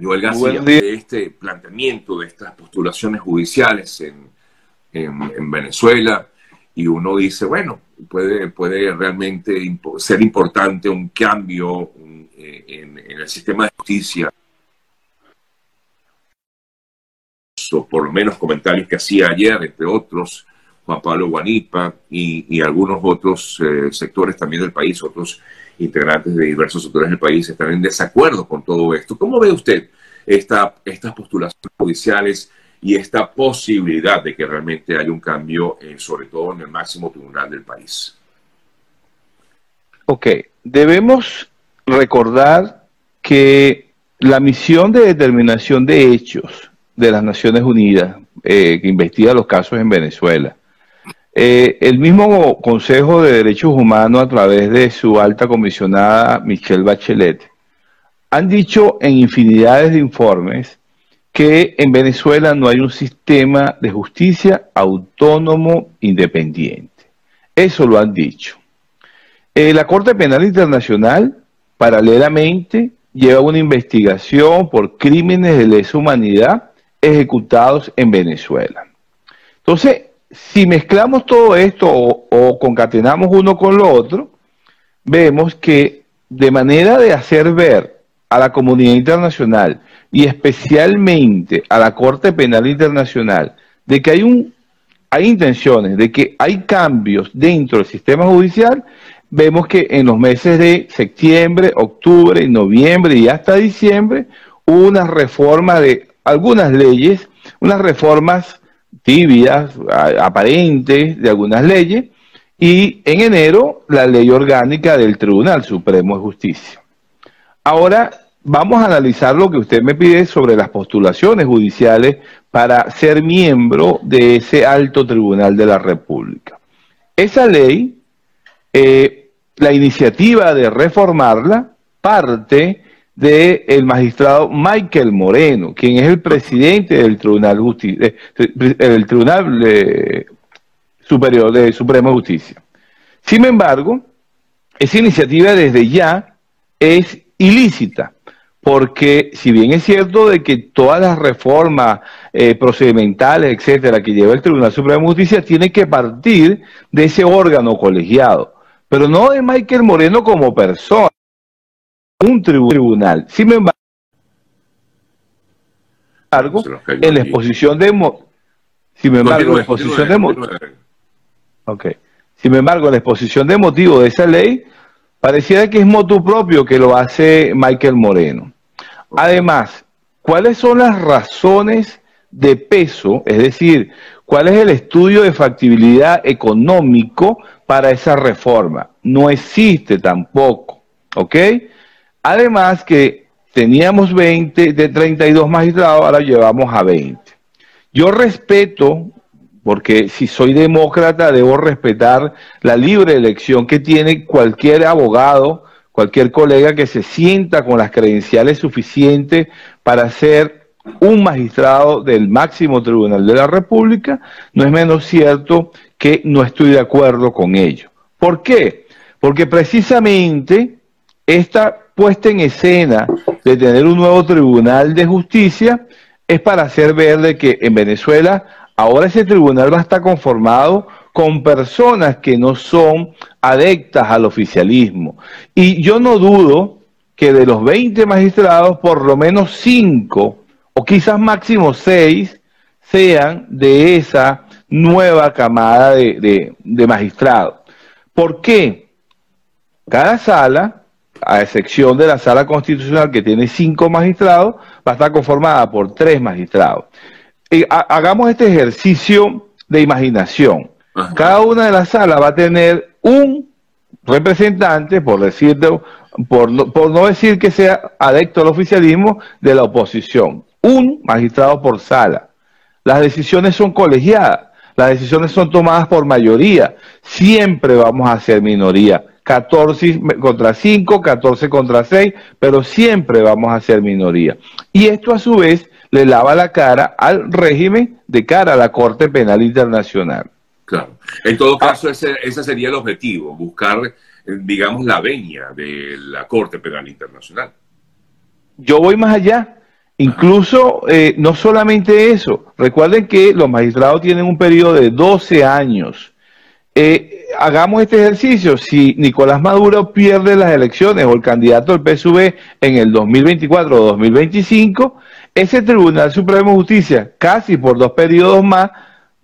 Joel García, de este planteamiento, de estas postulaciones judiciales en, en, Venezuela, y uno dice, bueno, puede, puede realmente ser importante un cambio eh, en, el sistema de justicia. O por lo menos comentarios que hacía ayer, entre otros, Juan Pablo Guanipa y, algunos otros eh, sectores también del país, otros integrantes de diversos sectores del país están en desacuerdo con todo esto. ¿Cómo ve usted esta, estas postulaciones judiciales y esta posibilidad de que realmente haya un cambio, eh, sobre todo en el máximo tribunal del país? Ok, debemos recordar que la misión de determinación de hechos de las Naciones Unidas, eh, que investiga los casos en Venezuela, eh, el mismo Consejo de Derechos Humanos, a través de su alta comisionada Michelle Bachelet, han dicho en infinidades de informes que en Venezuela no hay un sistema de justicia autónomo independiente. Eso lo han dicho. Eh, la Corte Penal Internacional, paralelamente, lleva una investigación por crímenes de lesa humanidad ejecutados en Venezuela. Entonces, si mezclamos todo esto o, concatenamos uno con lo otro, vemos que de manera de hacer ver a la comunidad internacional y especialmente a la Corte Penal Internacional de que hay un hay intenciones de que hay cambios dentro del sistema judicial, vemos que en los meses de septiembre, octubre, noviembre y hasta diciembre hubo una reforma de algunas leyes, unas reformas tibias, aparentes de algunas leyes, y en enero la ley orgánica del Tribunal Supremo de Justicia. Ahora vamos a analizar lo que usted me pide sobre las postulaciones judiciales para ser miembro de ese alto tribunal de la República. Esa ley, eh, la iniciativa de reformarla parte del magistrado Michael Moreno, quien es el presidente del Tribunal, Tribunal Superior de Suprema Justicia. Sin embargo, esa iniciativa desde ya es ilícita, porque si bien es cierto de que todas las reformas eh, procedimentales, etcétera, que lleva el Tribunal Supremo de Justicia, tiene que partir de ese órgano colegiado, pero no de Michael Moreno como persona un tribunal. Sin embargo, en la exposición de sin embargo, la exposición de okay. Sin embargo, la exposición de motivo de esa ley pareciera que es motu propio que lo hace Michael Moreno. Además, ¿cuáles son las razones de peso? Es decir, ¿cuál es el estudio de factibilidad económico para esa reforma? No existe tampoco, ¿ok? Además que teníamos 20, de 32 magistrados, ahora llevamos a 20. Yo respeto, porque si soy demócrata debo respetar la libre elección que tiene cualquier abogado, cualquier colega que se sienta con las credenciales suficientes para ser un magistrado del máximo tribunal de la República, no es menos cierto que no estoy de acuerdo con ello. ¿Por qué? Porque precisamente esta puesta en escena de tener un nuevo tribunal de justicia es para hacer ver de que en Venezuela ahora ese tribunal va a estar conformado con personas que no son adectas al oficialismo. Y yo no dudo que de los 20 magistrados, por lo menos 5 o quizás máximo 6 sean de esa nueva camada de, de magistrados. ¿Por qué? Cada sala a excepción de la sala constitucional que tiene cinco magistrados, va a estar conformada por tres magistrados. Y hagamos este ejercicio de imaginación. Cada una de las salas va a tener un representante, por decirlo, por, por no decir que sea adecto al oficialismo, de la oposición. Un magistrado por sala. Las decisiones son colegiadas, las decisiones son tomadas por mayoría. Siempre vamos a ser minoría 14 contra 5, 14 contra 6, pero siempre vamos a ser minoría. Y esto a su vez le lava la cara al régimen de cara a la Corte Penal Internacional. Claro. En todo caso, ese, sería el objetivo, buscar, eh, digamos, la veña de la Corte Penal Internacional. Yo voy más allá. Incluso, eh, no solamente eso, recuerden que los magistrados tienen un periodo de 12 años. Eh, hagamos este ejercicio, si Nicolás Maduro pierde las elecciones o el candidato del PSV en el 2024 o 2025, ese Tribunal Supremo de Justicia, casi por dos periodos más,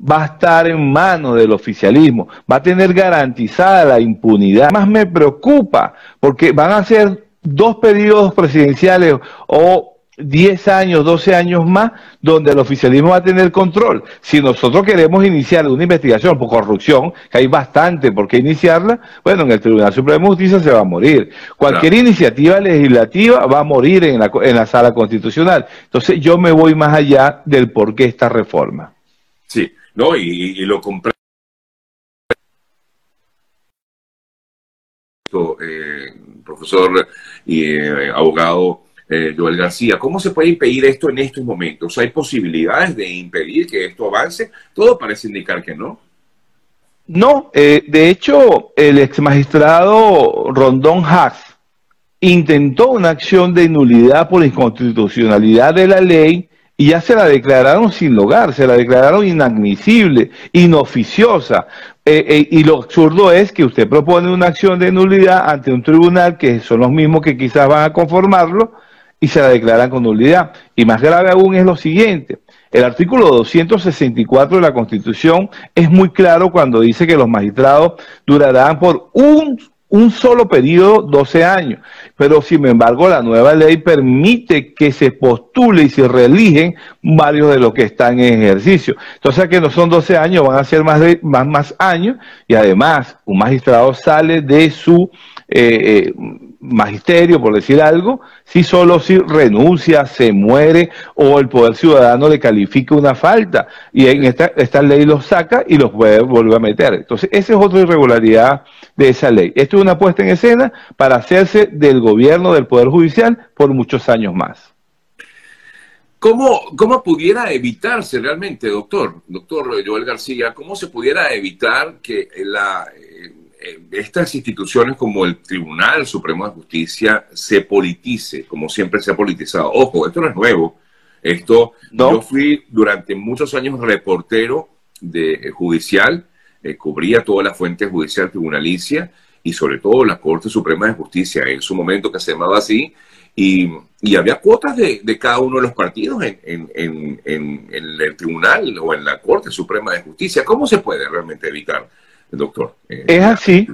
va a estar en manos del oficialismo, va a tener garantizada la impunidad. Más me preocupa, porque van a ser dos periodos presidenciales o 10 años, 12 años más, donde el oficialismo va a tener control. Si nosotros queremos iniciar una investigación por corrupción, que hay bastante por qué iniciarla, bueno, en el Tribunal Supremo de Justicia se va a morir. Cualquier iniciativa legislativa va a morir en la, en la sala constitucional. Entonces yo me voy más allá del por qué esta reforma. Sí, no, y, lo compré. Eh, profesor y eh, abogado eh, Joel García. ¿Cómo se puede impedir esto en estos momentos? ¿Hay posibilidades de impedir que esto avance? Todo parece indicar que no. No, eh, de hecho, el ex magistrado Rondón Haas intentó una acción de nulidad por inconstitucionalidad de la ley y ya se la declararon sin lugar, se la declararon inadmisible, inoficiosa. Eh, y lo absurdo es que usted propone una acción de nulidad ante un tribunal que son los mismos que quizás van a conformarlo y se la declaran con nulidad. Y más grave aún es lo siguiente. El artículo 264 de la Constitución es muy claro cuando dice que los magistrados durarán por un, un solo periodo 12 años. Pero sin embargo la nueva ley permite que se postule y se reeligen varios de los que están en ejercicio. Entonces que no son 12 años, van a ser más, más, más años y además un magistrado sale de su... Eh, eh, magisterio, por decir algo, si solo si renuncia, se muere o el poder ciudadano le califica una falta y en esta, esta ley los saca y los puede volver a meter. Entonces, esa es otra irregularidad de esa ley. Esto es una puesta en escena para hacerse del gobierno del Poder Judicial por muchos años más. ¿Cómo, ¿Cómo pudiera evitarse realmente, doctor, doctor Joel García, cómo se pudiera evitar que la, eh, estas instituciones como el Tribunal Supremo de Justicia se politice, como siempre se ha politizado. Ojo, esto no es nuevo. Esto, yo fui durante muchos años reportero de eh, judicial, eh, cubría toda la fuente judicial tribunalicia y sobre todo la Corte Suprema de Justicia, en su momento que se llamaba así, y, había cuotas de, cada uno de los partidos en, en, el tribunal o en la Corte Suprema de Justicia. ¿Cómo se puede realmente evitar doctor. Eh, es así,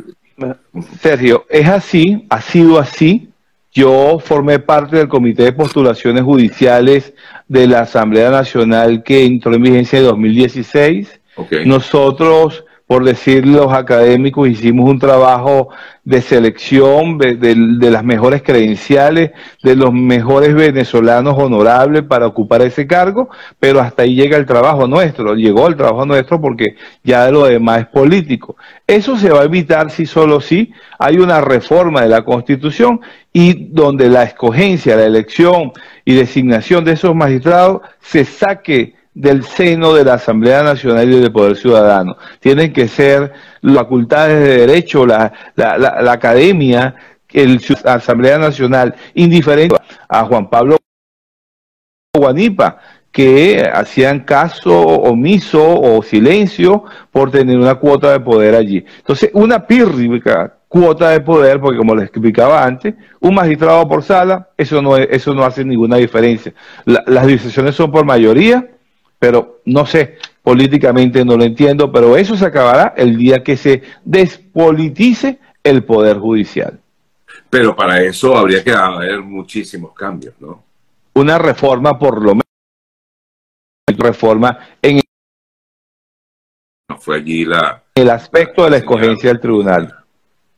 Sergio, es así, ha sido así. Yo formé parte del Comité de Postulaciones Judiciales de la Asamblea Nacional que entró en vigencia en 2016. Nosotros por decir los académicos, hicimos un trabajo de selección de, las mejores credenciales, de los mejores venezolanos honorables para ocupar ese cargo, pero hasta ahí llega el trabajo nuestro, llegó el trabajo nuestro porque ya lo demás es político. Eso se va a evitar si solo si hay una reforma de la Constitución y donde la escogencia, la elección y designación de esos magistrados se saque del seno de la Asamblea Nacional y del Poder Ciudadano. Tienen que ser facultades de derecho, la, la, la, academia, el, la Asamblea Nacional, indiferente a Juan Pablo Guanipa, que hacían caso omiso o silencio por tener una cuota de poder allí. Entonces, una pírrica cuota de poder, porque como les explicaba antes, un magistrado por sala, eso no, eso no hace ninguna diferencia. las decisiones son por mayoría pero no sé, políticamente no lo entiendo, pero eso se acabará el día que se despolitice el Poder Judicial. Pero para eso habría que haber muchísimos cambios, ¿no? Una reforma por lo menos, reforma en no fue allí la el aspecto de la escogencia del tribunal.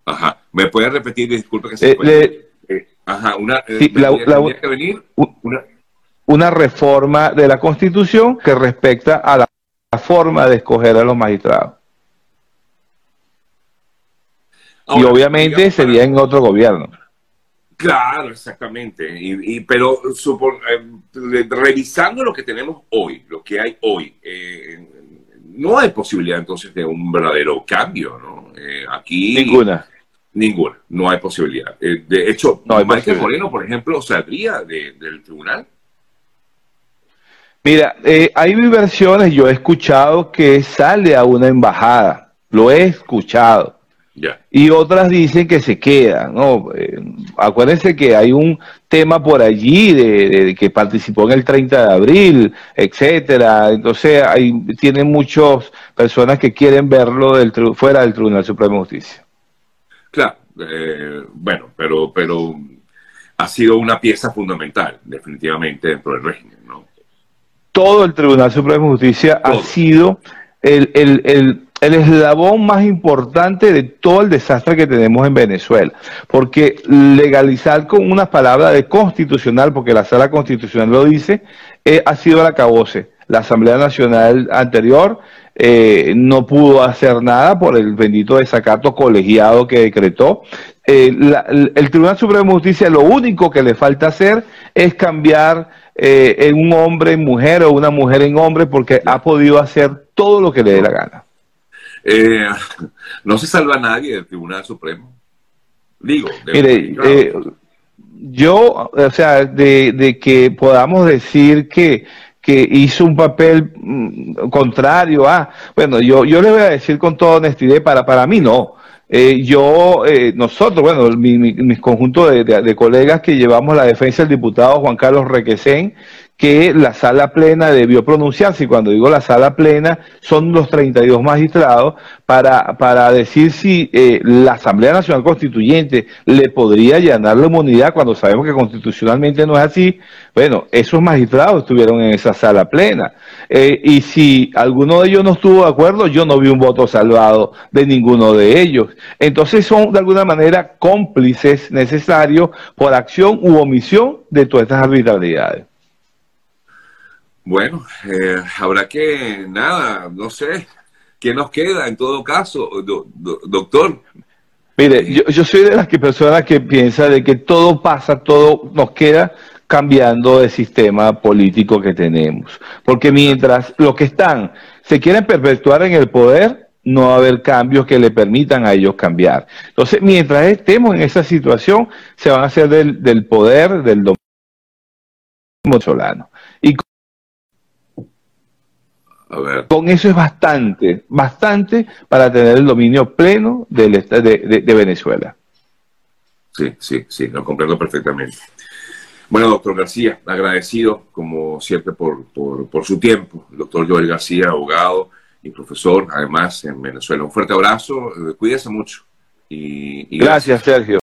Ajá. ¿Me puede repetir? Disculpe que se eh, eh, Ajá, una sí, la, que venir una una reforma de la Constitución que respecta a la forma de escoger a los magistrados. y obviamente sería en otro gobierno. Claro, exactamente. Y, pero eh, revisando lo que tenemos hoy, lo que hay hoy, eh, no hay posibilidad entonces de un verdadero cambio, ¿no? Eh, aquí ninguna, ninguna, no hay posibilidad. de hecho, no Michael Moreno, por ejemplo, saldría del tribunal Mira, eh, hay versiones, yo he escuchado que sale a una embajada, lo he escuchado. Y otras dicen que se queda, ¿no? Eh, acuérdense que hay un tema por allí de, que participó en el 30 de abril, etcétera. Entonces, hay, tienen muchas personas que quieren verlo del, fuera del Tribunal Supremo de Justicia. Claro, eh, bueno, pero, pero ha sido una pieza fundamental, definitivamente, dentro del régimen, ¿no? Todo el Tribunal Supremo de Justicia ha sido el, el, el el eslabón más importante de todo el desastre que tenemos en Venezuela. Porque legalizar con una palabra de constitucional, porque la sala constitucional lo dice, eh, ha sido la cabose. La Asamblea Nacional anterior eh, no pudo hacer nada por el bendito desacato colegiado que decretó. Eh, el Tribunal Supremo de Justicia lo único que le falta hacer es cambiar en un hombre en mujer o una mujer en hombre porque ha podido hacer todo lo que le dé la gana. Eh, no se salva nadie del Tribunal Supremo. Digo, mire, eh, yo, o sea, de, que podamos decir que, que hizo un papel mm, contrario a, bueno, yo, yo le voy a decir con toda honestidad, para, para mí no. Eh, yo, nosotros, bueno, mi, mis conjuntos de, de, colegas que llevamos la defensa del diputado Juan Carlos Requesén, que la sala plena debió pronunciarse, y cuando digo la sala plena, son los 32 magistrados, para, para decir si eh, la Asamblea Nacional Constituyente le podría allanar la inmunidad cuando sabemos que constitucionalmente no es así. Bueno, esos magistrados estuvieron en esa sala plena. Eh, y si alguno de ellos no estuvo de acuerdo, yo no vi un voto salvado de ninguno de ellos. Entonces son de alguna manera cómplices necesarios por acción u omisión de todas estas arbitrariedades. Bueno, eh, habrá que, nada, no sé, ¿qué nos queda en todo caso, doctor? Mire, yo, soy de las que personas que piensa de que todo pasa, todo nos queda cambiando el sistema político que tenemos. Porque mientras los que están se quieren perpetuar en el poder, no va a haber cambios que le permitan a ellos cambiar. Entonces, mientras estemos en esa situación, se van a hacer del, del poder del dominio venezolano. Con eso es bastante, bastante para tener el dominio pleno del, de, de, Venezuela. Sí, sí, sí, lo comprendo perfectamente. Bueno, doctor García, agradecido como siempre por, por, su tiempo. El doctor Joel García, abogado y profesor, además en Venezuela. Un fuerte abrazo, eh, cuídese mucho. Y, gracias, Sergio.